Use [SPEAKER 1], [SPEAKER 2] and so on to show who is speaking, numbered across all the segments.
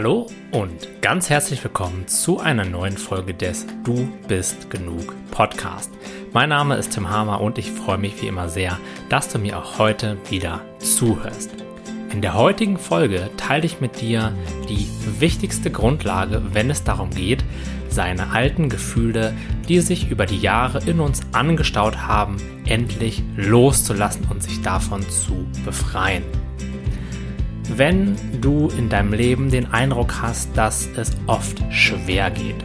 [SPEAKER 1] Hallo und ganz herzlich willkommen zu einer neuen Folge des Du bist genug Podcast. Mein Name ist Tim Hamer und ich freue mich wie immer sehr, dass du mir auch heute wieder zuhörst. In der heutigen Folge teile ich mit dir die wichtigste Grundlage, wenn es darum geht, seine alten Gefühle, die sich über die Jahre in uns angestaut haben, endlich loszulassen und sich davon zu befreien wenn du in deinem Leben den Eindruck hast, dass es oft schwer geht,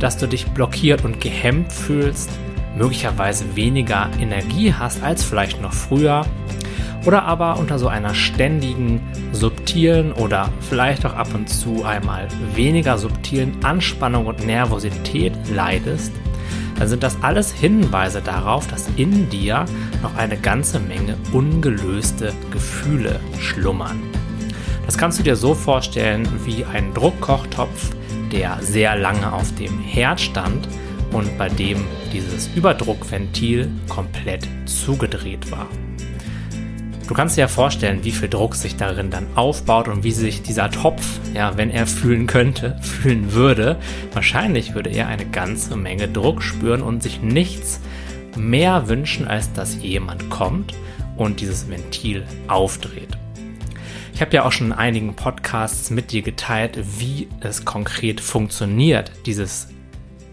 [SPEAKER 1] dass du dich blockiert und gehemmt fühlst, möglicherweise weniger Energie hast als vielleicht noch früher oder aber unter so einer ständigen, subtilen oder vielleicht auch ab und zu einmal weniger subtilen Anspannung und Nervosität leidest, dann sind das alles Hinweise darauf, dass in dir noch eine ganze Menge ungelöste Gefühle schlummern. Das kannst du dir so vorstellen wie ein Druckkochtopf, der sehr lange auf dem Herd stand und bei dem dieses Überdruckventil komplett zugedreht war. Du kannst dir ja vorstellen, wie viel Druck sich darin dann aufbaut und wie sich dieser Topf, ja, wenn er fühlen könnte, fühlen würde. Wahrscheinlich würde er eine ganze Menge Druck spüren und sich nichts mehr wünschen, als dass jemand kommt und dieses Ventil aufdreht. Ich habe ja auch schon in einigen Podcasts mit dir geteilt, wie es konkret funktioniert, dieses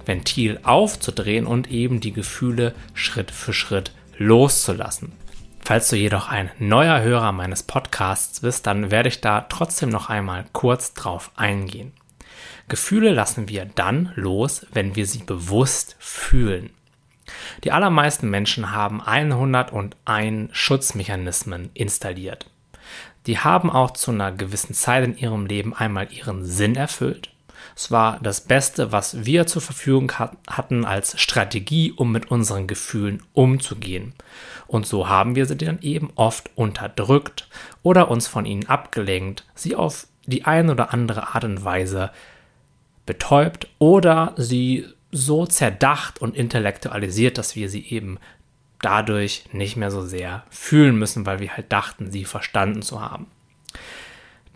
[SPEAKER 1] Ventil aufzudrehen und eben die Gefühle Schritt für Schritt loszulassen. Falls du jedoch ein neuer Hörer meines Podcasts bist, dann werde ich da trotzdem noch einmal kurz drauf eingehen. Gefühle lassen wir dann los, wenn wir sie bewusst fühlen. Die allermeisten Menschen haben 101 Schutzmechanismen installiert. Die haben auch zu einer gewissen Zeit in ihrem Leben einmal ihren Sinn erfüllt. Es war das Beste, was wir zur Verfügung hatten als Strategie, um mit unseren Gefühlen umzugehen. Und so haben wir sie dann eben oft unterdrückt oder uns von ihnen abgelenkt, sie auf die eine oder andere Art und Weise betäubt oder sie so zerdacht und intellektualisiert, dass wir sie eben dadurch nicht mehr so sehr fühlen müssen, weil wir halt dachten, sie verstanden zu haben.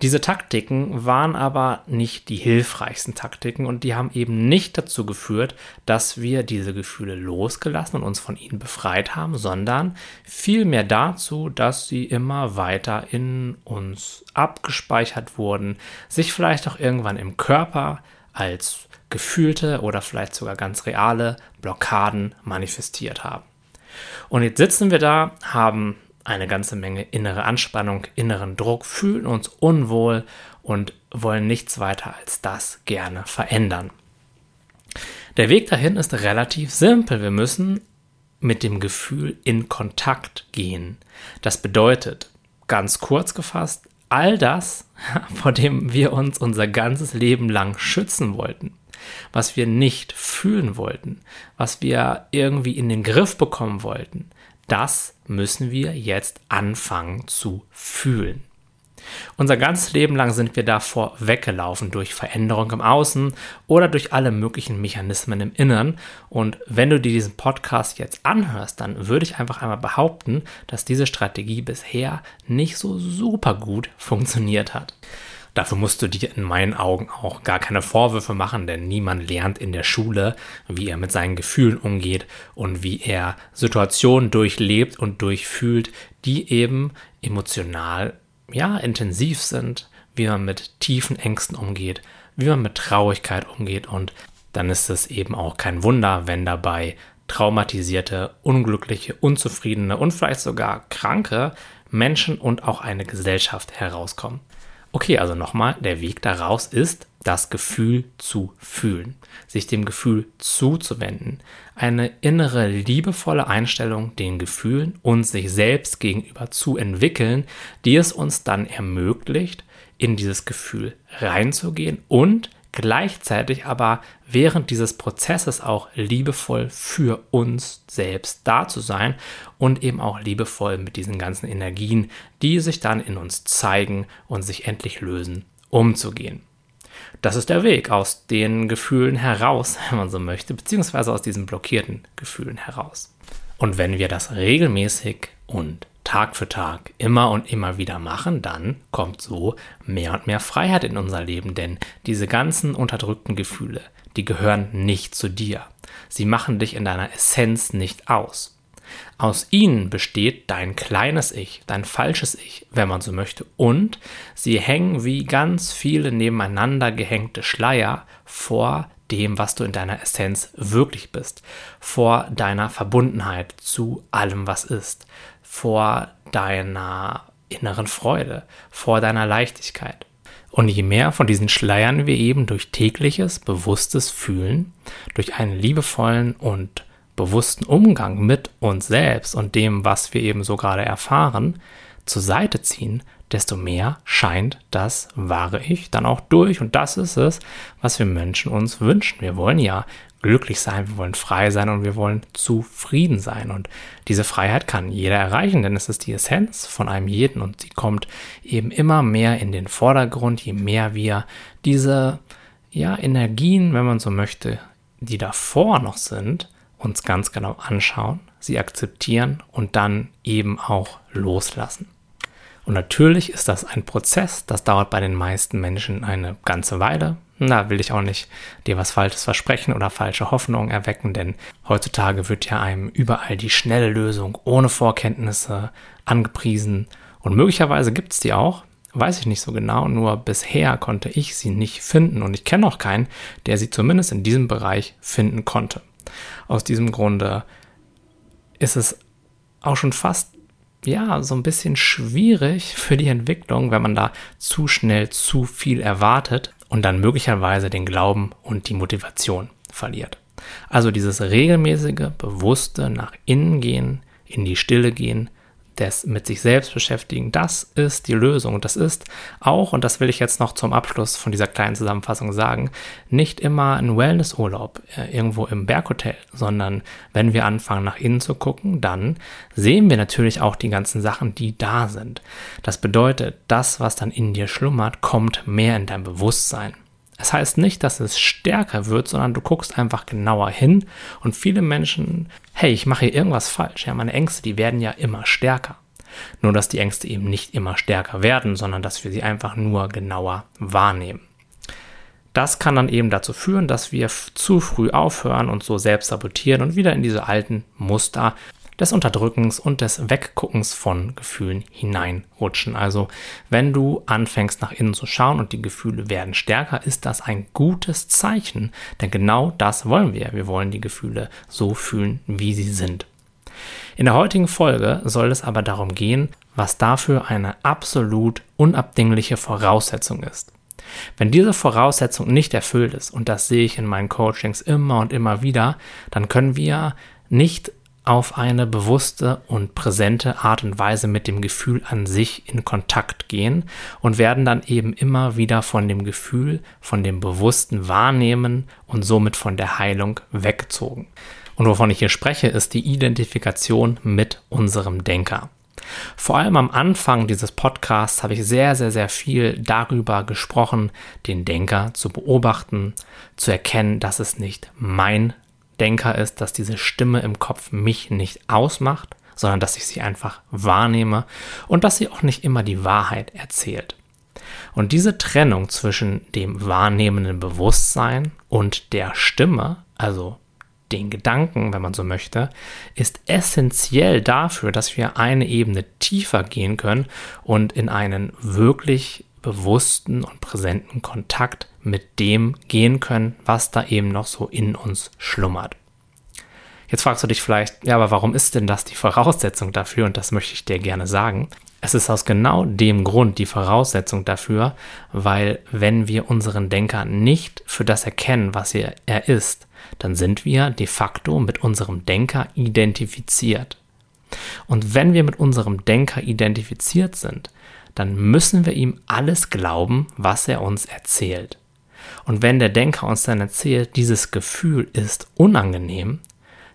[SPEAKER 1] Diese Taktiken waren aber nicht die hilfreichsten Taktiken und die haben eben nicht dazu geführt, dass wir diese Gefühle losgelassen und uns von ihnen befreit haben, sondern vielmehr dazu, dass sie immer weiter in uns abgespeichert wurden, sich vielleicht auch irgendwann im Körper als gefühlte oder vielleicht sogar ganz reale Blockaden manifestiert haben. Und jetzt sitzen wir da, haben eine ganze Menge innere Anspannung, inneren Druck, fühlen uns unwohl und wollen nichts weiter als das gerne verändern. Der Weg dahin ist relativ simpel. Wir müssen mit dem Gefühl in Kontakt gehen. Das bedeutet, ganz kurz gefasst, all das, vor dem wir uns unser ganzes Leben lang schützen wollten, was wir nicht fühlen wollten, was wir irgendwie in den Griff bekommen wollten, das müssen wir jetzt anfangen zu fühlen. Unser ganzes Leben lang sind wir davor weggelaufen durch Veränderung im Außen oder durch alle möglichen Mechanismen im Innern. Und wenn du dir diesen Podcast jetzt anhörst, dann würde ich einfach einmal behaupten, dass diese Strategie bisher nicht so super gut funktioniert hat. Dafür musst du dir in meinen Augen auch gar keine Vorwürfe machen, denn niemand lernt in der Schule, wie er mit seinen Gefühlen umgeht und wie er Situationen durchlebt und durchfühlt, die eben emotional, ja, intensiv sind, wie man mit tiefen Ängsten umgeht, wie man mit Traurigkeit umgeht und dann ist es eben auch kein Wunder, wenn dabei traumatisierte, unglückliche, unzufriedene und vielleicht sogar kranke Menschen und auch eine Gesellschaft herauskommen. Okay, also nochmal, der Weg daraus ist, das Gefühl zu fühlen, sich dem Gefühl zuzuwenden, eine innere liebevolle Einstellung den Gefühlen und sich selbst gegenüber zu entwickeln, die es uns dann ermöglicht, in dieses Gefühl reinzugehen und gleichzeitig aber während dieses Prozesses auch liebevoll für uns selbst da zu sein und eben auch liebevoll mit diesen ganzen Energien, die sich dann in uns zeigen und sich endlich lösen, umzugehen. Das ist der Weg aus den Gefühlen heraus, wenn man so möchte, beziehungsweise aus diesen blockierten Gefühlen heraus. Und wenn wir das regelmäßig und Tag für Tag immer und immer wieder machen, dann kommt so mehr und mehr Freiheit in unser Leben, denn diese ganzen unterdrückten Gefühle, die gehören nicht zu dir. Sie machen dich in deiner Essenz nicht aus. Aus ihnen besteht dein kleines Ich, dein falsches Ich, wenn man so möchte, und sie hängen wie ganz viele nebeneinander gehängte Schleier vor dem, was du in deiner Essenz wirklich bist, vor deiner Verbundenheit zu allem, was ist, vor deiner inneren Freude, vor deiner Leichtigkeit. Und je mehr von diesen Schleiern wir eben durch tägliches, bewusstes Fühlen, durch einen liebevollen und bewussten Umgang mit uns selbst und dem, was wir eben so gerade erfahren, zur Seite ziehen, desto mehr scheint das wahre Ich dann auch durch. Und das ist es, was wir Menschen uns wünschen. Wir wollen ja glücklich sein, wir wollen frei sein und wir wollen zufrieden sein. Und diese Freiheit kann jeder erreichen, denn es ist die Essenz von einem jeden und sie kommt eben immer mehr in den Vordergrund, je mehr wir diese ja, Energien, wenn man so möchte, die davor noch sind, uns ganz genau anschauen, sie akzeptieren und dann eben auch loslassen. Und natürlich ist das ein Prozess, das dauert bei den meisten Menschen eine ganze Weile. Da will ich auch nicht dir was Falsches versprechen oder falsche Hoffnungen erwecken, denn heutzutage wird ja einem überall die schnelle Lösung ohne Vorkenntnisse angepriesen. Und möglicherweise gibt es die auch, weiß ich nicht so genau, nur bisher konnte ich sie nicht finden und ich kenne auch keinen, der sie zumindest in diesem Bereich finden konnte. Aus diesem Grunde ist es auch schon fast ja, so ein bisschen schwierig für die Entwicklung, wenn man da zu schnell zu viel erwartet und dann möglicherweise den Glauben und die Motivation verliert. Also dieses regelmäßige, bewusste nach innen gehen, in die Stille gehen, des mit sich selbst beschäftigen, das ist die Lösung. Und das ist auch, und das will ich jetzt noch zum Abschluss von dieser kleinen Zusammenfassung sagen, nicht immer ein Wellnessurlaub äh, irgendwo im Berghotel, sondern wenn wir anfangen nach innen zu gucken, dann sehen wir natürlich auch die ganzen Sachen, die da sind. Das bedeutet, das, was dann in dir schlummert, kommt mehr in dein Bewusstsein. Es heißt nicht, dass es stärker wird, sondern du guckst einfach genauer hin und viele Menschen, hey, ich mache hier irgendwas falsch. Ja, meine Ängste, die werden ja immer stärker. Nur, dass die Ängste eben nicht immer stärker werden, sondern dass wir sie einfach nur genauer wahrnehmen. Das kann dann eben dazu führen, dass wir zu früh aufhören und so selbst sabotieren und wieder in diese alten Muster des Unterdrückens und des Wegguckens von Gefühlen hineinrutschen. Also wenn du anfängst nach innen zu schauen und die Gefühle werden stärker, ist das ein gutes Zeichen, denn genau das wollen wir. Wir wollen die Gefühle so fühlen, wie sie sind. In der heutigen Folge soll es aber darum gehen, was dafür eine absolut unabdingliche Voraussetzung ist. Wenn diese Voraussetzung nicht erfüllt ist, und das sehe ich in meinen Coachings immer und immer wieder, dann können wir nicht auf eine bewusste und präsente Art und Weise mit dem Gefühl an sich in Kontakt gehen und werden dann eben immer wieder von dem Gefühl, von dem bewussten Wahrnehmen und somit von der Heilung weggezogen. Und wovon ich hier spreche, ist die Identifikation mit unserem Denker. Vor allem am Anfang dieses Podcasts habe ich sehr, sehr, sehr viel darüber gesprochen, den Denker zu beobachten, zu erkennen, dass es nicht mein Denker ist, dass diese Stimme im Kopf mich nicht ausmacht, sondern dass ich sie einfach wahrnehme und dass sie auch nicht immer die Wahrheit erzählt. Und diese Trennung zwischen dem wahrnehmenden Bewusstsein und der Stimme, also den Gedanken, wenn man so möchte, ist essentiell dafür, dass wir eine Ebene tiefer gehen können und in einen wirklich bewussten und präsenten Kontakt mit dem gehen können, was da eben noch so in uns schlummert. Jetzt fragst du dich vielleicht, ja, aber warum ist denn das die Voraussetzung dafür? Und das möchte ich dir gerne sagen. Es ist aus genau dem Grund die Voraussetzung dafür, weil wenn wir unseren Denker nicht für das erkennen, was er, ist, dann sind wir de facto mit unserem Denker identifiziert. Und wenn wir mit unserem Denker identifiziert sind, dann müssen wir ihm alles glauben, was er uns erzählt. Und wenn der Denker uns dann erzählt, dieses Gefühl ist unangenehm,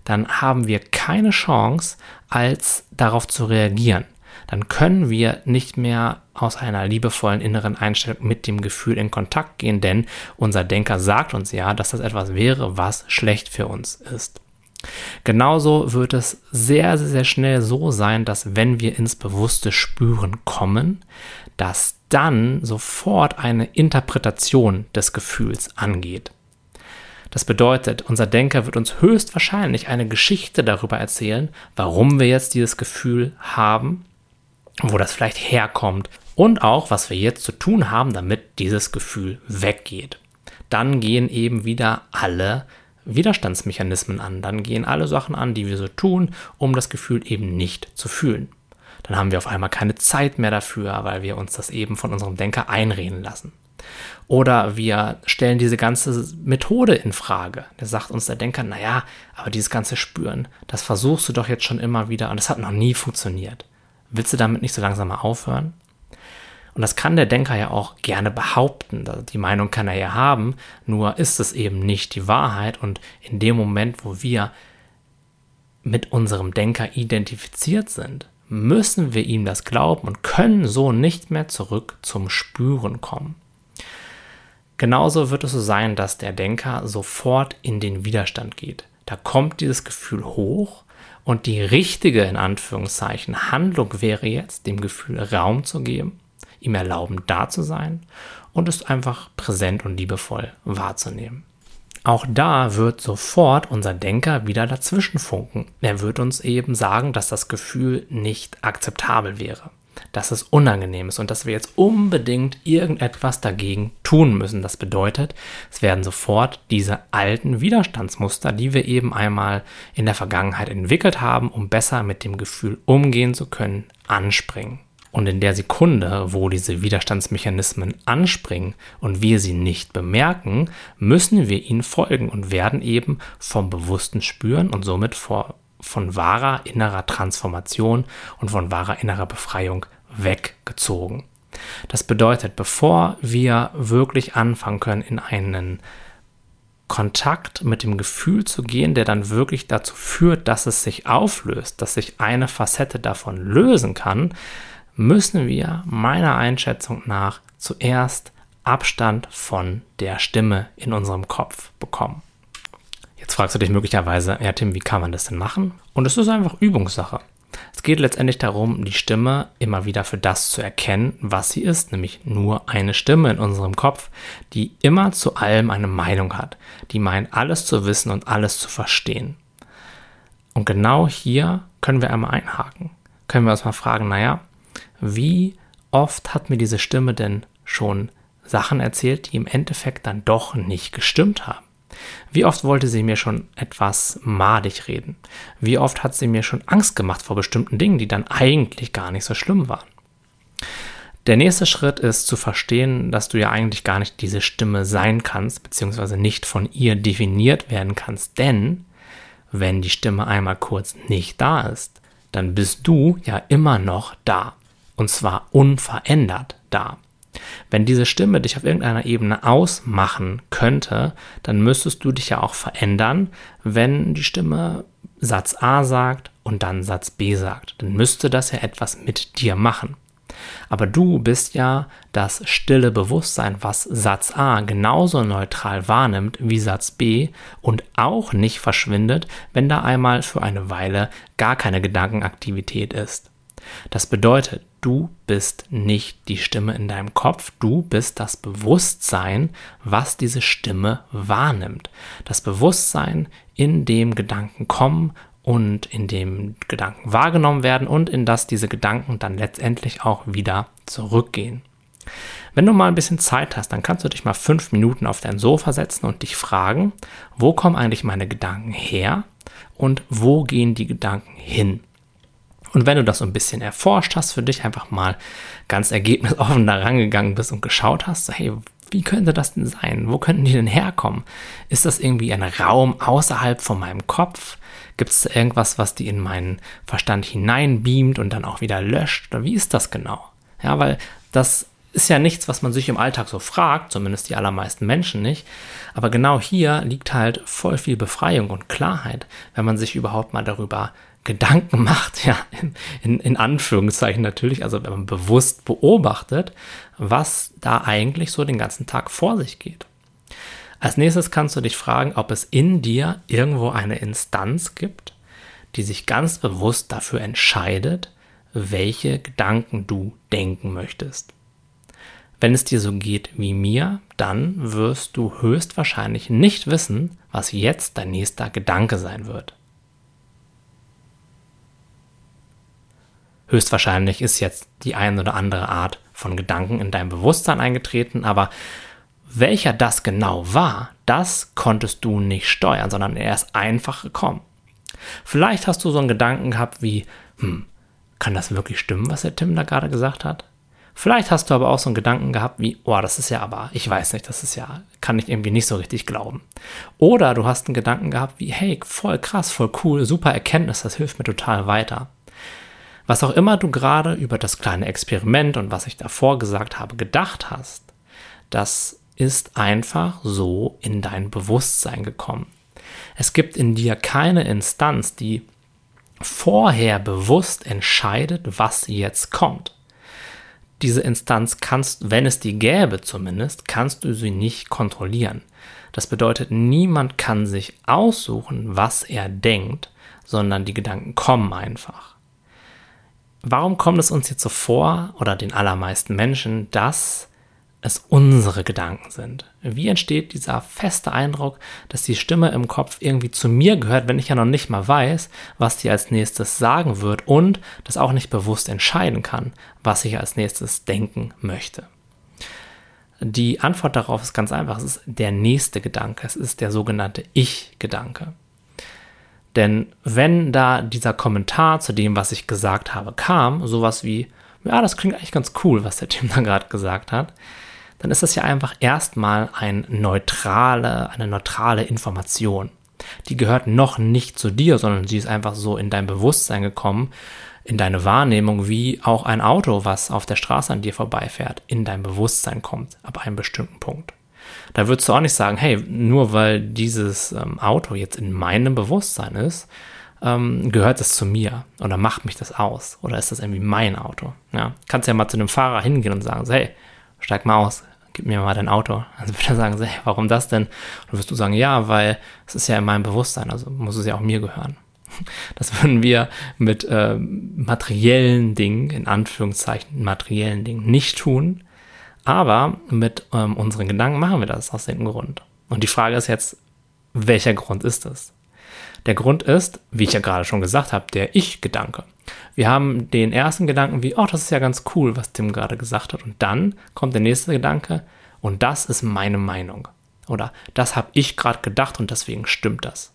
[SPEAKER 1] dann haben wir keine Chance, als darauf zu reagieren. Dann können wir nicht mehr aus einer liebevollen inneren Einstellung mit dem Gefühl in Kontakt gehen, denn unser Denker sagt uns ja, dass das etwas wäre, was schlecht für uns ist. Genauso wird es sehr, sehr schnell so sein, dass wenn wir ins bewusste Spüren kommen, dass dann sofort eine Interpretation des Gefühls angeht. Das bedeutet, unser Denker wird uns höchstwahrscheinlich eine Geschichte darüber erzählen, warum wir jetzt dieses Gefühl haben, wo das vielleicht herkommt und auch, was wir jetzt zu tun haben, damit dieses Gefühl weggeht. Dann gehen eben wieder alle Widerstandsmechanismen an. Dann gehen alle Sachen an, die wir so tun, um das Gefühl eben nicht zu fühlen. Dann haben wir auf einmal keine Zeit mehr dafür, weil wir uns das eben von unserem Denker einreden lassen. Oder wir stellen diese ganze Methode in Frage. Da sagt uns der Denker, naja, aber dieses ganze Spüren, das versuchst du doch jetzt schon immer wieder und das hat noch nie funktioniert. Willst du damit nicht so langsam mal aufhören? Und das kann der Denker ja auch gerne behaupten. Die Meinung kann er ja haben, nur ist es eben nicht die Wahrheit. Und in dem Moment, wo wir mit unserem Denker identifiziert sind, müssen wir ihm das glauben und können so nicht mehr zurück zum Spüren kommen. Genauso wird es so sein, dass der Denker sofort in den Widerstand geht. Da kommt dieses Gefühl hoch und die richtige, in Anführungszeichen, Handlung wäre jetzt, dem Gefühl Raum zu geben ihm erlauben, da zu sein und es einfach präsent und liebevoll wahrzunehmen. Auch da wird sofort unser Denker wieder dazwischen funken. Er wird uns eben sagen, dass das Gefühl nicht akzeptabel wäre, dass es unangenehm ist und dass wir jetzt unbedingt irgendetwas dagegen tun müssen. Das bedeutet, es werden sofort diese alten Widerstandsmuster, die wir eben einmal in der Vergangenheit entwickelt haben, um besser mit dem Gefühl umgehen zu können, anspringen. Und in der Sekunde, wo diese Widerstandsmechanismen anspringen und wir sie nicht bemerken, müssen wir ihnen folgen und werden eben vom bewussten Spüren und somit vor, von wahrer innerer Transformation und von wahrer innerer Befreiung weggezogen. Das bedeutet, bevor wir wirklich anfangen können, in einen Kontakt mit dem Gefühl zu gehen, der dann wirklich dazu führt, dass es sich auflöst, dass sich eine Facette davon lösen kann, müssen wir meiner Einschätzung nach zuerst Abstand von der Stimme in unserem Kopf bekommen. Jetzt fragst du dich möglicherweise, ja Tim, wie kann man das denn machen? Und es ist einfach Übungssache. Es geht letztendlich darum, die Stimme immer wieder für das zu erkennen, was sie ist, nämlich nur eine Stimme in unserem Kopf, die immer zu allem eine Meinung hat, die meint, alles zu wissen und alles zu verstehen. Und genau hier können wir einmal einhaken. Können wir uns mal fragen, naja, wie oft hat mir diese Stimme denn schon Sachen erzählt, die im Endeffekt dann doch nicht gestimmt haben? Wie oft wollte sie mir schon etwas madig reden? Wie oft hat sie mir schon Angst gemacht vor bestimmten Dingen, die dann eigentlich gar nicht so schlimm waren? Der nächste Schritt ist zu verstehen, dass du ja eigentlich gar nicht diese Stimme sein kannst, beziehungsweise nicht von ihr definiert werden kannst, denn wenn die Stimme einmal kurz nicht da ist, dann bist du ja immer noch da und zwar unverändert da. Wenn diese Stimme dich auf irgendeiner Ebene ausmachen könnte, dann müsstest du dich ja auch verändern, wenn die Stimme Satz A sagt und dann Satz B sagt. Dann müsste das ja etwas mit dir machen. Aber du bist ja das stille Bewusstsein, was Satz A genauso neutral wahrnimmt wie Satz B und auch nicht verschwindet, wenn da einmal für eine Weile gar keine Gedankenaktivität ist. Das bedeutet, du bist nicht die Stimme in deinem Kopf, du bist das Bewusstsein, was diese Stimme wahrnimmt. Das Bewusstsein, in dem Gedanken kommen und in dem Gedanken wahrgenommen werden und in das diese Gedanken dann letztendlich auch wieder zurückgehen. Wenn du mal ein bisschen Zeit hast, dann kannst du dich mal fünf Minuten auf dein Sofa setzen und dich fragen, wo kommen eigentlich meine Gedanken her und wo gehen die Gedanken hin? Und wenn du das so ein bisschen erforscht hast, für dich einfach mal ganz ergebnisoffen da rangegangen bist und geschaut hast, so, hey, wie könnte das denn sein? Wo könnten die denn herkommen? Ist das irgendwie ein Raum außerhalb von meinem Kopf? Gibt es irgendwas, was die in meinen Verstand hineinbeamt und dann auch wieder löscht? Oder wie ist das genau? Ja, weil das ist ja nichts, was man sich im Alltag so fragt, zumindest die allermeisten Menschen nicht. Aber genau hier liegt halt voll viel Befreiung und Klarheit, wenn man sich überhaupt mal darüber Gedanken macht, ja, in, in, Anführungszeichen natürlich, also wenn man bewusst beobachtet, was da eigentlich so den ganzen Tag vor sich geht. Als nächstes kannst du dich fragen, ob es in dir irgendwo eine Instanz gibt, die sich ganz bewusst dafür entscheidet, welche Gedanken du denken möchtest. Wenn es dir so geht wie mir, dann wirst du höchstwahrscheinlich nicht wissen, was jetzt dein nächster Gedanke sein wird. Höchstwahrscheinlich ist jetzt die ein oder andere Art von Gedanken in dein Bewusstsein eingetreten, aber welcher das genau war, das konntest du nicht steuern, sondern er ist einfach gekommen. Vielleicht hast du so einen Gedanken gehabt wie, hm, kann das wirklich stimmen, was der Tim da gerade gesagt hat? Vielleicht hast du aber auch so einen Gedanken gehabt wie, oh, das ist ja aber, ich weiß nicht, das ist ja, kann ich irgendwie nicht so richtig glauben. Oder du hast einen Gedanken gehabt wie, hey, voll krass, voll cool, super Erkenntnis, das hilft mir total weiter. Was auch immer du gerade über das kleine Experiment und was ich davor gesagt habe gedacht hast, das ist einfach so in dein Bewusstsein gekommen. Es gibt in dir keine Instanz, die vorher bewusst entscheidet, was jetzt kommt. Diese Instanz kannst, wenn es die gäbe zumindest, kannst du sie nicht kontrollieren. Das bedeutet, niemand kann sich aussuchen, was er denkt, sondern die Gedanken kommen einfach. Warum kommt es uns jetzt so vor, oder den allermeisten Menschen, dass es unsere Gedanken sind. Wie entsteht dieser feste Eindruck, dass die Stimme im Kopf irgendwie zu mir gehört, wenn ich ja noch nicht mal weiß, was die als nächstes sagen wird und das auch nicht bewusst entscheiden kann, was ich als nächstes denken möchte? Die Antwort darauf ist ganz einfach, es ist der nächste Gedanke, es ist der sogenannte Ich-Gedanke. Denn wenn da dieser Kommentar zu dem, was ich gesagt habe, kam, sowas wie, ja, das klingt eigentlich ganz cool, was der Tim da gerade gesagt hat, dann ist das ja einfach erstmal ein neutrale, eine neutrale Information. Die gehört noch nicht zu dir, sondern sie ist einfach so in dein Bewusstsein gekommen, in deine Wahrnehmung, wie auch ein Auto, was auf der Straße an dir vorbeifährt, in dein Bewusstsein kommt, ab einem bestimmten Punkt. Da würdest du auch nicht sagen, hey, nur weil dieses ähm, Auto jetzt in meinem Bewusstsein ist, ähm, gehört es zu mir oder macht mich das aus oder ist das irgendwie mein Auto? Ja, kannst ja mal zu einem Fahrer hingehen und sagen, hey, steig mal aus, gib mir mal dein Auto. Also würde er sagen, hey, warum das denn? Und wirst du sagen, ja, weil es ist ja in meinem Bewusstsein, also muss es ja auch mir gehören. Das würden wir mit äh, materiellen Dingen, in Anführungszeichen materiellen Dingen, nicht tun. Aber mit ähm, unseren Gedanken machen wir das aus dem Grund. Und die Frage ist jetzt, welcher Grund ist es? Der Grund ist, wie ich ja gerade schon gesagt habe, der Ich-Gedanke. Wir haben den ersten Gedanken wie, oh, das ist ja ganz cool, was Tim gerade gesagt hat. Und dann kommt der nächste Gedanke, und das ist meine Meinung. Oder das habe ich gerade gedacht und deswegen stimmt das.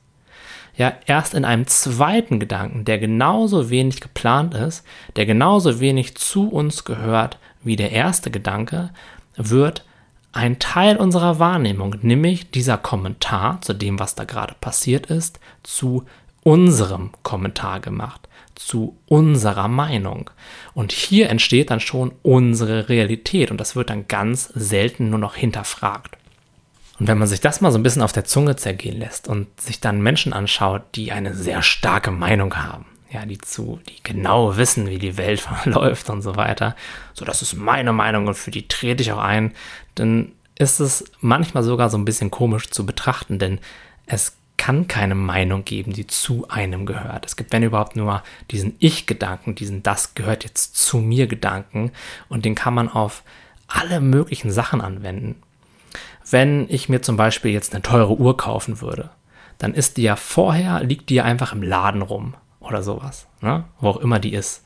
[SPEAKER 1] Ja, erst in einem zweiten Gedanken, der genauso wenig geplant ist, der genauso wenig zu uns gehört wie der erste Gedanke, wird ein Teil unserer Wahrnehmung, nämlich dieser Kommentar zu dem, was da gerade passiert ist, zu unserem Kommentar gemacht, zu unserer Meinung. Und hier entsteht dann schon unsere Realität und das wird dann ganz selten nur noch hinterfragt. Und wenn man sich das mal so ein bisschen auf der Zunge zergehen lässt und sich dann Menschen anschaut, die eine sehr starke Meinung haben, ja, die zu, die genau wissen, wie die Welt verläuft und so weiter. So, das ist meine Meinung und für die trete ich auch ein. Dann ist es manchmal sogar so ein bisschen komisch zu betrachten, denn es kann keine Meinung geben, die zu einem gehört. Es gibt, wenn überhaupt, nur diesen Ich-Gedanken, diesen Das gehört jetzt zu mir Gedanken und den kann man auf alle möglichen Sachen anwenden. Wenn ich mir zum Beispiel jetzt eine teure Uhr kaufen würde, dann ist die ja vorher, liegt die ja einfach im Laden rum oder sowas, ne? wo auch immer die ist.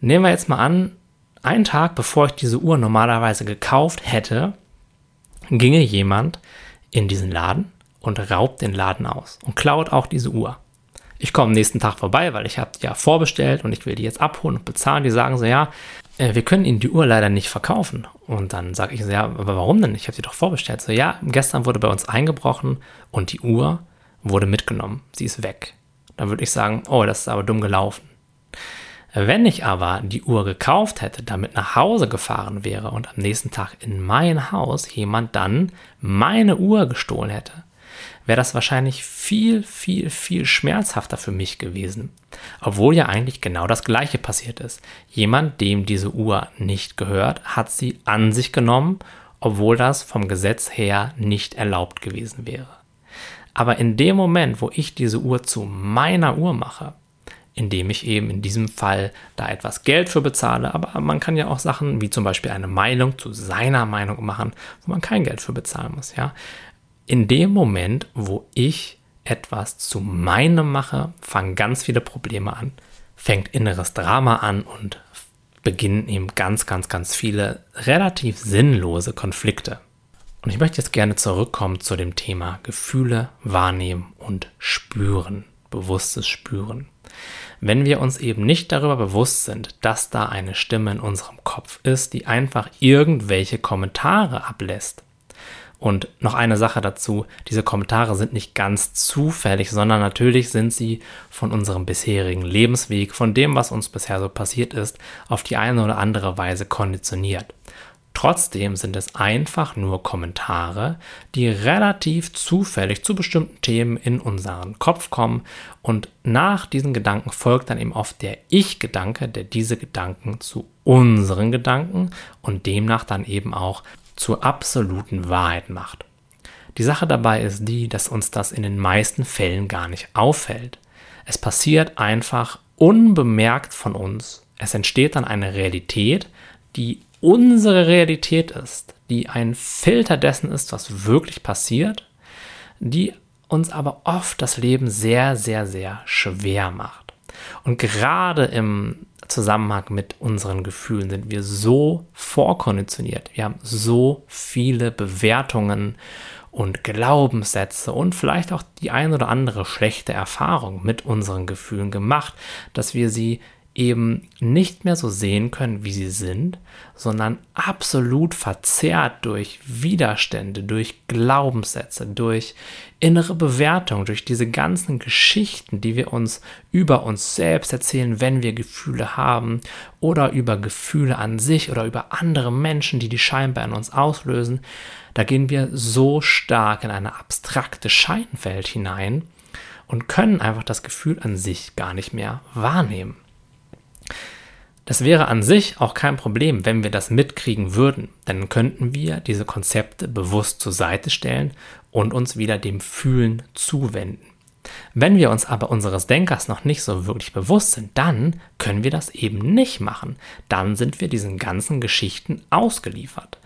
[SPEAKER 1] Nehmen wir jetzt mal an, einen Tag bevor ich diese Uhr normalerweise gekauft hätte, ginge jemand in diesen Laden und raubt den Laden aus und klaut auch diese Uhr. Ich komme am nächsten Tag vorbei, weil ich habe die ja vorbestellt und ich will die jetzt abholen und bezahlen. Die sagen so, ja, äh, wir können Ihnen die Uhr leider nicht verkaufen. Und dann sage ich so, ja, aber warum denn? Ich habe sie doch vorbestellt. So, ja, gestern wurde bei uns eingebrochen und die Uhr wurde mitgenommen. Sie ist weg. Dann würde ich sagen, oh, das ist aber dumm gelaufen. Wenn ich aber die Uhr gekauft hätte, damit nach Hause gefahren wäre und am nächsten Tag in mein Haus jemand dann meine Uhr gestohlen hätte, wäre das wahrscheinlich viel, viel, viel schmerzhafter für mich gewesen. Obwohl ja eigentlich genau das gleiche passiert ist. Jemand, dem diese Uhr nicht gehört, hat sie an sich genommen obwohl das vom Gesetz her nicht erlaubt gewesen wäre. Aber in dem Moment, wo ich diese Uhr zu meiner Uhr mache, indem ich eben in diesem Fall da etwas Geld für bezahle, aber man kann ja auch Sachen wie zum Beispiel eine Meinung zu seiner Meinung machen, wo man kein Geld für bezahlen muss, ja. In dem Moment, wo ich etwas zu meinem mache, fangen ganz viele Probleme an, fängt inneres Drama an und beginnen eben ganz, ganz, ganz viele relativ sinnlose Konflikte. Und ich möchte jetzt gerne zurückkommen zu dem Thema Gefühle wahrnehmen und spüren, bewusstes Spüren. Wenn wir uns eben nicht darüber bewusst sind, dass da eine Stimme in unserem Kopf ist, die einfach irgendwelche Kommentare ablässt, und noch eine Sache dazu, diese Kommentare sind nicht ganz zufällig, sondern natürlich sind sie von unserem bisherigen Lebensweg, von dem, was uns bisher so passiert ist, auf die eine oder andere Weise konditioniert. Trotzdem sind es einfach nur Kommentare, die relativ zufällig zu bestimmten Themen in unseren Kopf kommen und nach diesen Gedanken folgt dann eben oft der Ich-Gedanke, der diese Gedanken zu unseren Gedanken und demnach dann eben auch zur absoluten Wahrheit macht. Die Sache dabei ist die, dass uns das in den meisten Fällen gar nicht auffällt. Es passiert einfach unbemerkt von uns. Es entsteht dann eine Realität, die unsere Realität ist, die ein Filter dessen ist, was wirklich passiert, die uns aber oft das Leben sehr, sehr, sehr schwer macht. Und gerade im Zusammenhang mit unseren Gefühlen sind wir so vorkonditioniert. Wir haben so viele Bewertungen und Glaubenssätze und vielleicht auch die ein oder andere schlechte Erfahrung mit unseren Gefühlen gemacht, dass wir sie eben nicht mehr so sehen können, wie sie sind, sondern absolut verzerrt durch Widerstände, durch Glaubenssätze, durch innere Bewertung, durch diese ganzen Geschichten, die wir uns über uns selbst erzählen, wenn wir Gefühle haben oder über Gefühle an sich oder über andere Menschen, die die scheinbar in uns auslösen, da gehen wir so stark in eine abstrakte Scheinwelt hinein und können einfach das Gefühl an sich gar nicht mehr wahrnehmen. Das wäre an sich auch kein Problem, wenn wir das mitkriegen würden. Dann könnten wir diese Konzepte bewusst zur Seite stellen und uns wieder dem Fühlen zuwenden. Wenn wir uns aber unseres Denkers noch nicht so wirklich bewusst sind, dann können wir das eben nicht machen. Dann sind wir diesen ganzen Geschichten ausgeliefert.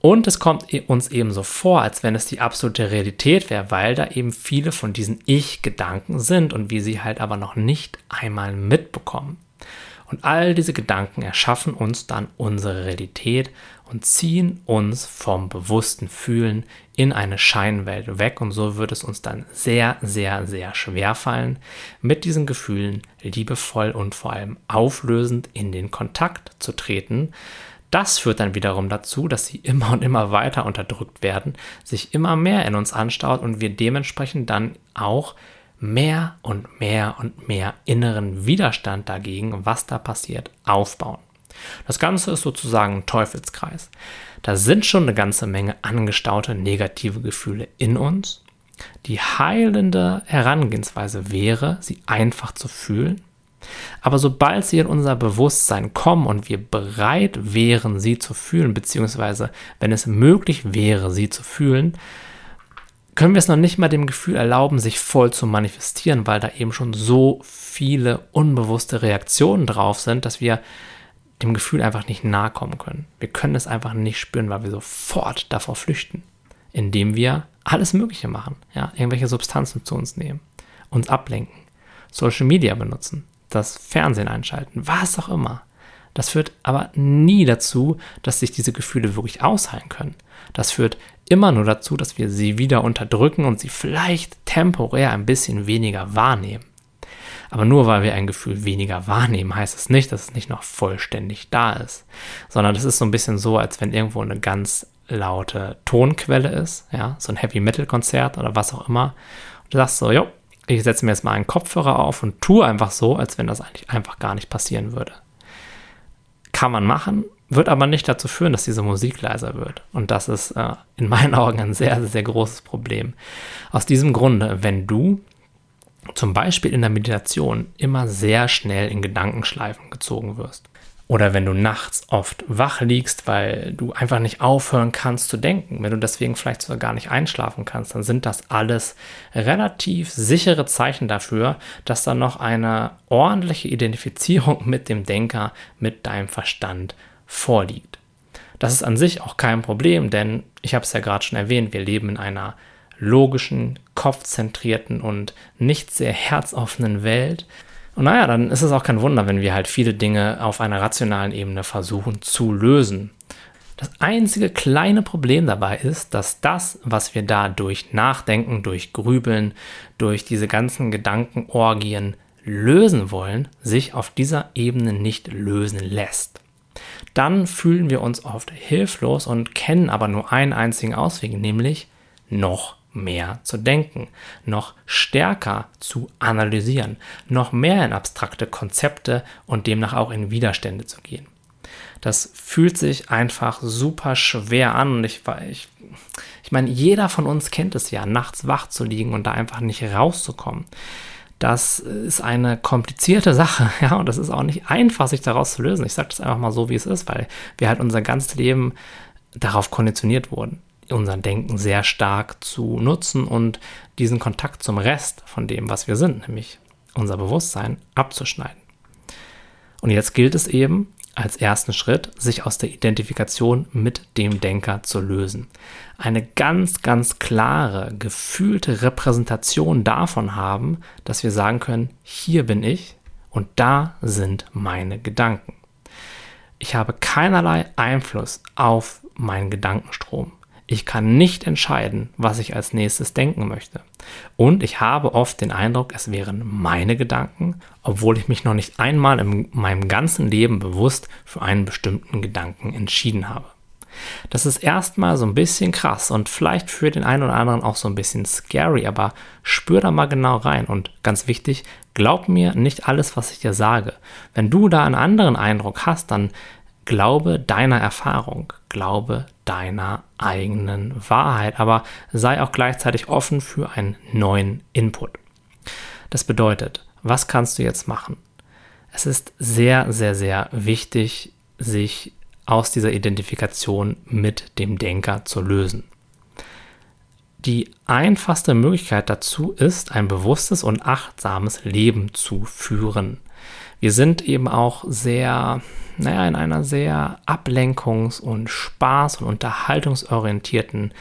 [SPEAKER 1] Und es kommt e- uns eben so vor, als wenn es die absolute Realität wäre, weil da eben viele von diesen Ich-Gedanken sind und wir sie halt aber noch nicht einmal mitbekommen. Und all diese Gedanken erschaffen uns dann unsere Realität und ziehen uns vom bewussten Fühlen in eine Scheinwelt weg. Und so wird es uns dann sehr, sehr, sehr schwer fallen, mit diesen Gefühlen liebevoll und vor allem auflösend in den Kontakt zu treten. Das führt dann wiederum dazu, dass sie immer und immer weiter unterdrückt werden, sich immer mehr in uns anstaut und wir dementsprechend dann auch mehr und mehr und mehr inneren Widerstand dagegen, was da passiert, aufbauen. Das Ganze ist sozusagen ein Teufelskreis. Da sind schon eine ganze Menge angestaute negative Gefühle in uns. Die heilende Herangehensweise wäre, sie einfach zu fühlen. Aber sobald sie in unser Bewusstsein kommen und wir bereit wären, sie zu fühlen, beziehungsweise wenn es möglich wäre, sie zu fühlen, können wir es noch nicht mal dem Gefühl erlauben, sich voll zu manifestieren, weil da eben schon so viele unbewusste Reaktionen drauf sind, dass wir dem Gefühl einfach nicht nahe kommen können. Wir können es einfach nicht spüren, weil wir sofort davor flüchten, indem wir alles Mögliche machen, ja, irgendwelche Substanzen zu uns nehmen, uns ablenken, Social Media benutzen, das Fernsehen einschalten, was auch immer. Das führt aber nie dazu, dass sich diese Gefühle wirklich ausheilen können. Das führt immer nur dazu, dass wir sie wieder unterdrücken und sie vielleicht temporär ein bisschen weniger wahrnehmen. Aber nur weil wir ein Gefühl weniger wahrnehmen, heißt es nicht, dass es nicht noch vollständig da ist, sondern das ist so ein bisschen so, als wenn irgendwo eine ganz laute Tonquelle ist, ja, so ein Heavy Metal Konzert oder was auch immer. Und du sagst so, jo, ich setze mir jetzt mal einen Kopfhörer auf und tue einfach so, als wenn das eigentlich einfach gar nicht passieren würde. Kann man machen, wird aber nicht dazu führen, dass diese Musik leiser wird. Und das ist äh, in meinen Augen ein sehr, sehr großes Problem. Aus diesem Grunde, wenn du zum Beispiel in der Meditation immer sehr schnell in Gedankenschleifen gezogen wirst Oder wenn du nachts oft wach liegst, weil du einfach nicht aufhören kannst zu denken, wenn du deswegen vielleicht sogar gar nicht einschlafen kannst, dann sind das alles relativ sichere Zeichen dafür, dass da noch eine ordentliche Identifizierung mit dem Denker, mit deinem Verstand vorliegt. Das ist an sich auch kein Problem, denn ich habe es ja gerade schon erwähnt, wir leben in einer logischen, kopfzentrierten und nicht sehr herzoffenen Welt. Und naja, dann ist es auch kein Wunder, wenn wir halt viele Dinge auf einer rationalen Ebene versuchen zu lösen. Das einzige kleine Problem dabei ist, dass das, was wir da durch Nachdenken, durch Grübeln, durch diese ganzen Gedankenorgien lösen wollen, sich auf dieser Ebene nicht lösen lässt. Dann fühlen wir uns oft hilflos und kennen aber nur einen einzigen Ausweg, nämlich noch mehr zu denken, noch stärker zu analysieren, noch mehr in abstrakte Konzepte und demnach auch in Widerstände zu gehen. Das fühlt sich einfach super schwer an und ich, ich, ich meine, jeder von uns kennt es ja, nachts wach zu liegen und da einfach nicht rauszukommen. Das ist eine komplizierte Sache, ja, und das ist auch nicht einfach, sich daraus zu lösen. Ich sage das einfach mal so, wie es ist, weil wir halt unser ganzes Leben darauf konditioniert wurden unser Denken sehr stark zu nutzen und diesen Kontakt zum Rest von dem, was wir sind, nämlich unser Bewusstsein, abzuschneiden. Und jetzt gilt es eben, als ersten Schritt, sich aus der Identifikation mit dem Denker zu lösen. Eine ganz, ganz klare, gefühlte Repräsentation davon haben, dass wir sagen können, hier bin ich und da sind meine Gedanken. Ich habe keinerlei Einfluss auf meinen Gedankenstrom. Ich kann nicht entscheiden, was ich als nächstes denken möchte. Und ich habe oft den Eindruck, es wären meine Gedanken, obwohl ich mich noch nicht einmal in meinem ganzen Leben bewusst für einen bestimmten Gedanken entschieden habe. Das ist erstmal so ein bisschen krass und vielleicht für den einen oder anderen auch so ein bisschen scary, aber spür da mal genau rein und ganz wichtig, glaub mir nicht alles, was ich dir sage. Wenn du da einen anderen Eindruck hast, dann glaube deiner Erfahrung, glaube deiner eigenen Wahrheit, aber sei auch gleichzeitig offen für einen neuen Input. Das bedeutet, was kannst du jetzt machen? Es ist sehr, sehr, sehr wichtig, sich aus dieser Identifikation mit dem Denker zu lösen. Die einfachste Möglichkeit dazu ist, ein bewusstes und achtsames Leben zu führen. Wir sind eben auch sehr, naja, in einer sehr ablenkungs- und Spaß- und unterhaltungsorientierten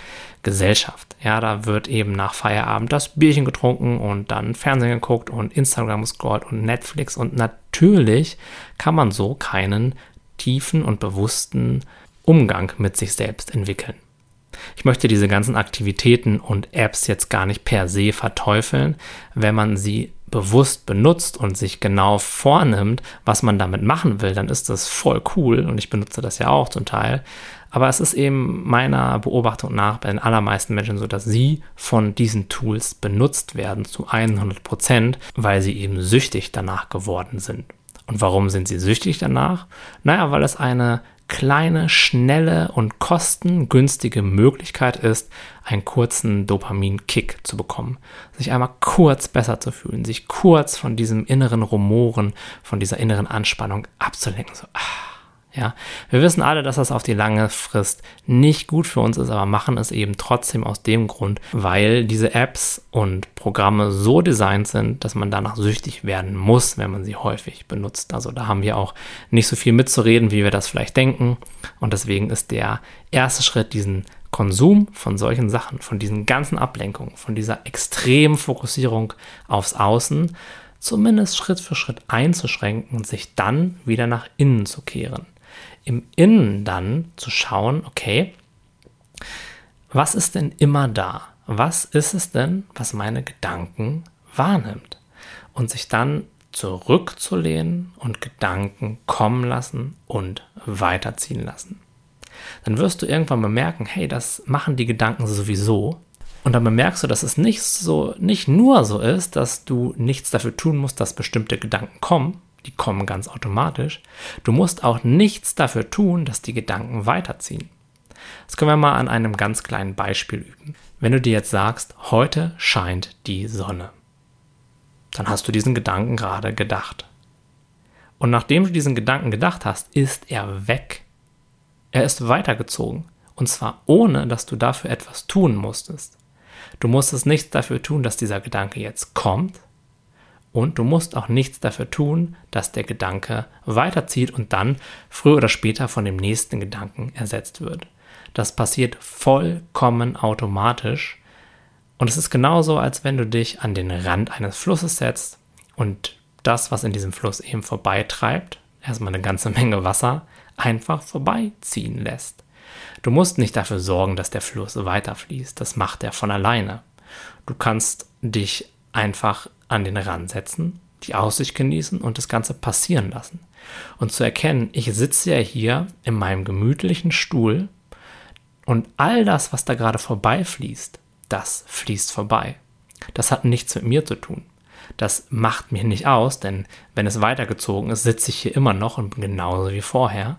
[SPEAKER 1] Gesellschaft. Ja, da wird eben nach Feierabend das Bierchen getrunken und dann Fernsehen geguckt und Instagram gescrollt und Netflix und natürlich kann man so keinen tiefen und bewussten Umgang mit sich selbst entwickeln. Ich möchte diese ganzen Aktivitäten und Apps jetzt gar nicht per se verteufeln, wenn man sie bewusst benutzt und sich genau vornimmt, was man damit machen will, dann ist das voll cool und ich benutze das ja auch zum Teil. Aber es ist eben meiner Beobachtung nach bei den allermeisten Menschen so, dass sie von diesen Tools benutzt werden zu 100 Prozent, weil sie eben süchtig danach geworden sind. Und warum sind sie süchtig danach? Naja, weil es eine kleine, schnelle und kostengünstige Möglichkeit ist, einen kurzen Dopamin-Kick zu bekommen. Sich einmal kurz besser zu fühlen, sich kurz von diesem inneren Rumoren, von dieser inneren Anspannung abzulenken. So, ah ja, wir wissen alle, dass das auf die lange Frist nicht gut für uns ist, aber machen es eben trotzdem aus dem Grund, weil diese Apps und Programme so designt sind, dass man danach süchtig werden muss, wenn man sie häufig benutzt. Also da haben wir auch nicht so viel mitzureden, wie wir das vielleicht denken. Und deswegen ist der erste Schritt, diesen Konsum von solchen Sachen, von diesen ganzen Ablenkungen, von dieser extremen Fokussierung aufs Außen, zumindest Schritt für Schritt einzuschränken und sich dann wieder nach innen zu kehren im Innen dann zu schauen, okay, was ist denn immer da? Was ist es denn, was meine Gedanken wahrnimmt? Und sich dann zurückzulehnen und Gedanken kommen lassen und weiterziehen lassen. Dann wirst du irgendwann bemerken, hey, das machen die Gedanken sowieso. Und dann bemerkst du, dass es nicht so, nicht nur so ist, dass du nichts dafür tun musst, dass bestimmte Gedanken kommen, die kommen ganz automatisch. Du musst auch nichts dafür tun, dass die Gedanken weiterziehen. Das können wir mal an einem ganz kleinen Beispiel üben. Wenn du dir jetzt sagst, heute scheint die Sonne, dann hast du diesen Gedanken gerade gedacht. Und nachdem du diesen Gedanken gedacht hast, ist er weg. Er ist weitergezogen. Und zwar ohne, dass du dafür etwas tun musstest. Du musstest nichts dafür tun, dass dieser Gedanke jetzt kommt. Und du musst auch nichts dafür tun, dass der Gedanke weiterzieht und dann früher oder später von dem nächsten Gedanken ersetzt wird. Das passiert vollkommen automatisch. Und es ist genauso, als wenn du dich an den Rand eines Flusses setzt und das, was in diesem Fluss eben vorbeitreibt, erstmal eine ganze Menge Wasser, einfach vorbeiziehen lässt. Du musst nicht dafür sorgen, dass der Fluss weiterfließt. Das macht er von alleine. Du kannst dich einfach an den Rand setzen, die Aussicht genießen und das Ganze passieren lassen. Und zu erkennen, ich sitze ja hier in meinem gemütlichen Stuhl und all das, was da gerade vorbeifließt, das fließt vorbei. Das hat nichts mit mir zu tun. Das macht mir nicht aus, denn wenn es weitergezogen ist, sitze ich hier immer noch und bin genauso wie vorher.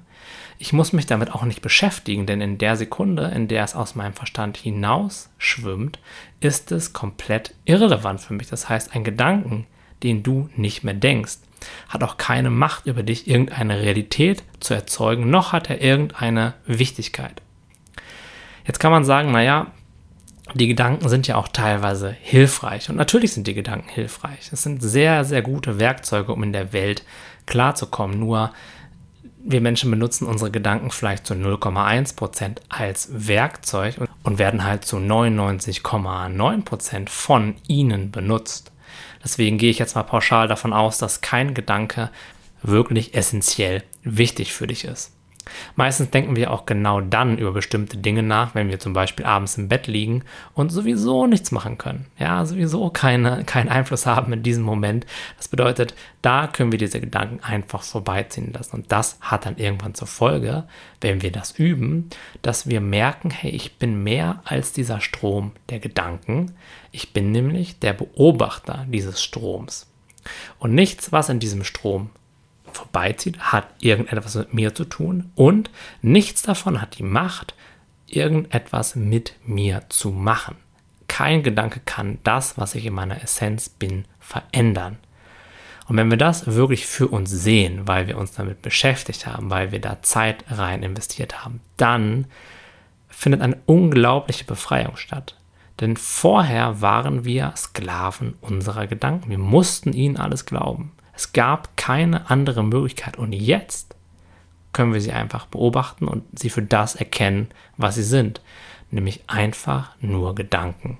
[SPEAKER 1] Ich muss mich damit auch nicht beschäftigen, denn in der Sekunde, in der es aus meinem Verstand hinaus schwimmt, ist es komplett irrelevant für mich. Das heißt, ein Gedanken, den du nicht mehr denkst, hat auch keine Macht über dich, irgendeine Realität zu erzeugen, noch hat er irgendeine Wichtigkeit. Jetzt kann man sagen, naja, die Gedanken sind ja auch teilweise hilfreich. Und natürlich sind die Gedanken hilfreich. Es sind sehr, sehr gute Werkzeuge, um in der Welt klarzukommen. Nur wir Menschen benutzen unsere Gedanken vielleicht zu 0,1% als Werkzeug und werden halt zu 99,9% von ihnen benutzt. Deswegen gehe ich jetzt mal pauschal davon aus, dass kein Gedanke wirklich essentiell wichtig für dich ist. Meistens denken wir auch genau dann über bestimmte Dinge nach, wenn wir zum Beispiel abends im Bett liegen und sowieso nichts machen können. Ja, sowieso keine, keinen Einfluss haben in diesem Moment. Das bedeutet, da können wir diese Gedanken einfach vorbeiziehen lassen. Und das hat dann irgendwann zur Folge, wenn wir das üben, dass wir merken, hey, ich bin mehr als dieser Strom der Gedanken. Ich bin nämlich der Beobachter dieses Stroms. Und nichts, was in diesem Strom vorbeizieht, hat irgendetwas mit mir zu tun und nichts davon hat die Macht, irgendetwas mit mir zu machen. Kein Gedanke kann das, was ich in meiner Essenz bin, verändern. Und wenn wir das wirklich für uns sehen, weil wir uns damit beschäftigt haben, weil wir da Zeit rein investiert haben, dann findet eine unglaubliche Befreiung statt. Denn vorher waren wir Sklaven unserer Gedanken. Wir mussten ihnen alles glauben. Es gab keine andere Möglichkeit. Und jetzt können wir sie einfach beobachten und sie für das erkennen, was sie sind. Nämlich einfach nur Gedanken.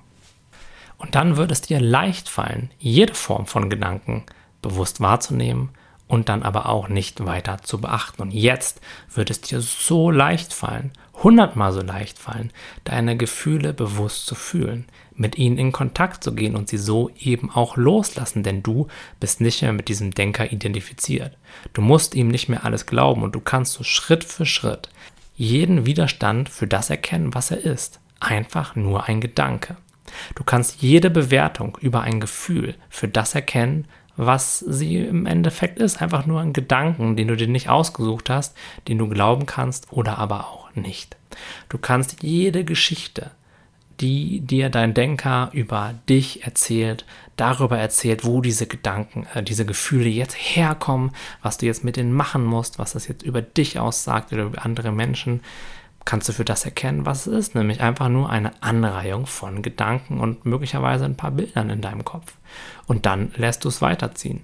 [SPEAKER 1] Und dann wird es dir leicht fallen, jede Form von Gedanken bewusst wahrzunehmen und dann aber auch nicht weiter zu beachten. Und jetzt wird es dir so leicht fallen, hundertmal so leicht fallen, deine Gefühle bewusst zu fühlen, mit ihnen in Kontakt zu gehen und sie so eben auch loslassen, denn du bist nicht mehr mit diesem Denker identifiziert. Du musst ihm nicht mehr alles glauben und du kannst so Schritt für Schritt jeden Widerstand für das erkennen, was er ist. Einfach nur ein Gedanke. Du kannst jede Bewertung über ein Gefühl für das erkennen, was sie im Endeffekt ist. Einfach nur ein Gedanken, den du dir nicht ausgesucht hast, den du glauben kannst oder aber auch nicht. Du kannst jede Geschichte die dir dein Denker über dich erzählt, darüber erzählt, wo diese Gedanken, äh, diese Gefühle jetzt herkommen, was du jetzt mit denen machen musst, was das jetzt über dich aussagt oder über andere Menschen, kannst du für das erkennen, was es ist, nämlich einfach nur eine Anreihung von Gedanken und möglicherweise ein paar Bildern in deinem Kopf. Und dann lässt du es weiterziehen.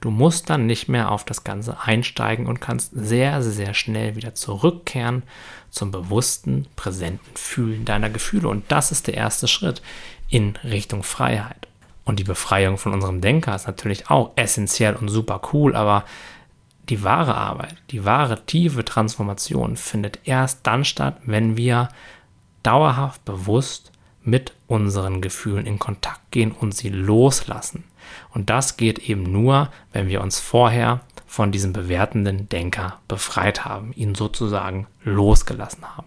[SPEAKER 1] Du musst dann nicht mehr auf das Ganze einsteigen und kannst sehr, sehr schnell wieder zurückkehren zum bewussten, präsenten Fühlen deiner Gefühle. Und das ist der erste Schritt in Richtung Freiheit. Und die Befreiung von unserem Denker ist natürlich auch essentiell und super cool, aber die wahre Arbeit, die wahre tiefe Transformation findet erst dann statt, wenn wir dauerhaft bewusst mit unseren Gefühlen in Kontakt gehen und sie loslassen. Und das geht eben nur, wenn wir uns vorher von diesem bewertenden Denker befreit haben, ihn sozusagen losgelassen haben.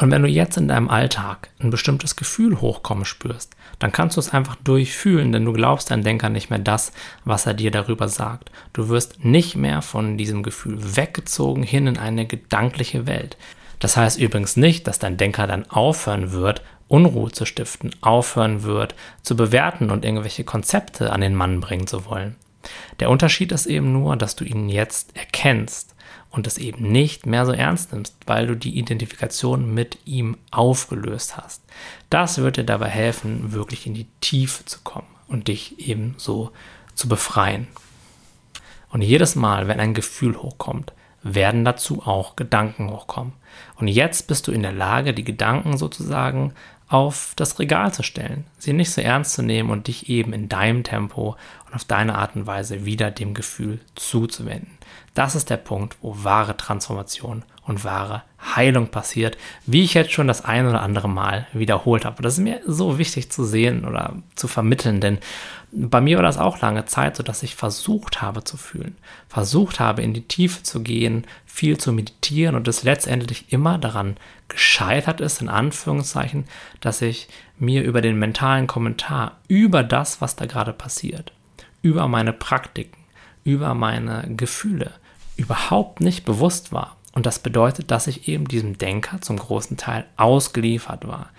[SPEAKER 1] Und wenn du jetzt in deinem Alltag ein bestimmtes Gefühl hochkommen spürst, dann kannst du es einfach durchfühlen, denn du glaubst dein Denker nicht mehr das, was er dir darüber sagt. Du wirst nicht mehr von diesem Gefühl weggezogen hin in eine gedankliche Welt. Das heißt übrigens nicht, dass dein Denker dann aufhören wird, Unruhe zu stiften, aufhören wird, zu bewerten und irgendwelche Konzepte an den Mann bringen zu wollen. Der Unterschied ist eben nur, dass du ihn jetzt erkennst und es eben nicht mehr so ernst nimmst, weil du die Identifikation mit ihm aufgelöst hast. Das wird dir dabei helfen, wirklich in die Tiefe zu kommen und dich eben so zu befreien. Und jedes Mal, wenn ein Gefühl hochkommt, werden dazu auch Gedanken hochkommen. Und jetzt bist du in der Lage, die Gedanken sozusagen auf das Regal zu stellen, sie nicht so ernst zu nehmen und dich eben in deinem Tempo und auf deine Art und Weise wieder dem Gefühl zuzuwenden. Das ist der Punkt, wo wahre Transformation und wahre Heilung passiert, wie ich jetzt schon das ein oder andere Mal wiederholt habe. Das ist mir so wichtig zu sehen oder zu vermitteln, denn bei mir war das auch lange Zeit so, dass ich versucht habe zu fühlen, versucht habe in die Tiefe zu gehen, viel zu meditieren und es letztendlich immer daran gescheitert ist, in Anführungszeichen, dass ich mir über den mentalen Kommentar, über das, was da gerade passiert, über meine Praktiken, über meine Gefühle überhaupt nicht bewusst war. Und das bedeutet, dass ich eben diesem Denker zum großen Teil ausgeliefert war.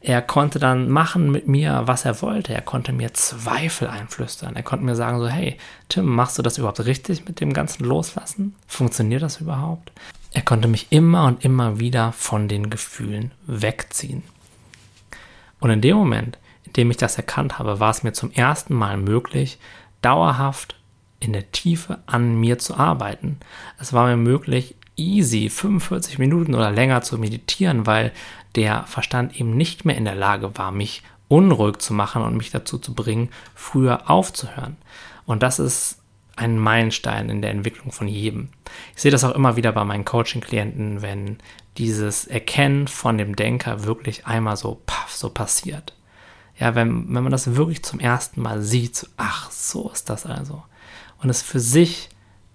[SPEAKER 1] Er konnte dann machen mit mir, was er wollte. Er konnte mir Zweifel einflüstern. Er konnte mir sagen so, hey, Tim, machst du das überhaupt richtig mit dem ganzen Loslassen? Funktioniert das überhaupt? Er konnte mich immer und immer wieder von den Gefühlen wegziehen. Und in dem Moment, in dem ich das erkannt habe, war es mir zum ersten Mal möglich, dauerhaft in der Tiefe an mir zu arbeiten. Es war mir möglich, easy 45 Minuten oder länger zu meditieren, weil der Verstand eben nicht mehr in der Lage war, mich unruhig zu machen und mich dazu zu bringen, früher aufzuhören. Und das ist ein Meilenstein in der Entwicklung von jedem. Ich sehe das auch immer wieder bei meinen Coaching-Klienten, wenn dieses Erkennen von dem Denker wirklich einmal so, paff, so passiert. Ja, wenn, wenn man das wirklich zum ersten Mal sieht, so, ach, so ist das also. Und es für sich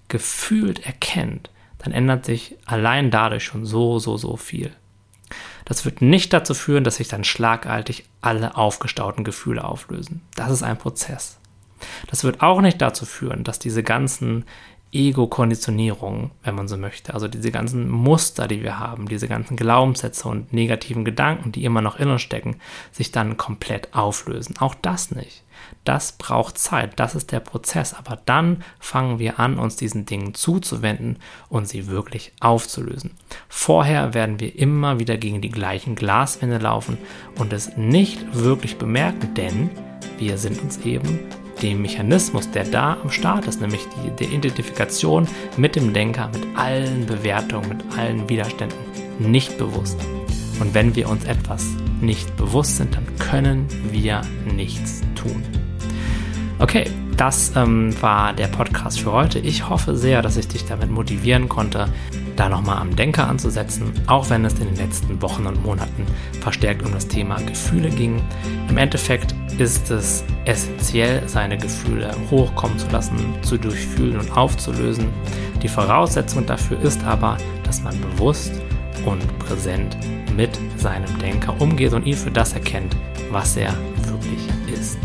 [SPEAKER 1] gefühlt erkennt, dann ändert sich allein dadurch schon so, so, so viel. Das wird nicht dazu führen, dass sich dann schlagartig alle aufgestauten Gefühle auflösen. Das ist ein Prozess. Das wird auch nicht dazu führen, dass diese ganzen Ego-Konditionierungen, wenn man so möchte, also diese ganzen Muster, die wir haben, diese ganzen Glaubenssätze und negativen Gedanken, die immer noch in uns stecken, sich dann komplett auflösen. Auch das nicht. Das braucht Zeit, das ist der Prozess, aber dann fangen wir an, uns diesen Dingen zuzuwenden und sie wirklich aufzulösen. Vorher werden wir immer wieder gegen die gleichen Glaswände laufen und es nicht wirklich bemerken, denn wir sind uns eben dem Mechanismus, der da am Start ist, nämlich die, der Identifikation mit dem Denker, mit allen Bewertungen, mit allen Widerständen, nicht bewusst. Und wenn wir uns etwas nicht bewusst sind, dann können wir nichts tun. Okay, das ähm, war der Podcast für heute. Ich hoffe sehr, dass ich dich damit motivieren konnte, da nochmal am Denker anzusetzen, auch wenn es in den letzten Wochen und Monaten verstärkt um das Thema Gefühle ging. Im Endeffekt ist es essentiell, seine Gefühle hochkommen zu lassen, zu durchfühlen und aufzulösen. Die Voraussetzung dafür ist aber, dass man bewusst und präsent mit seinem Denker umgeht und ihn für das erkennt, was er wirklich ist.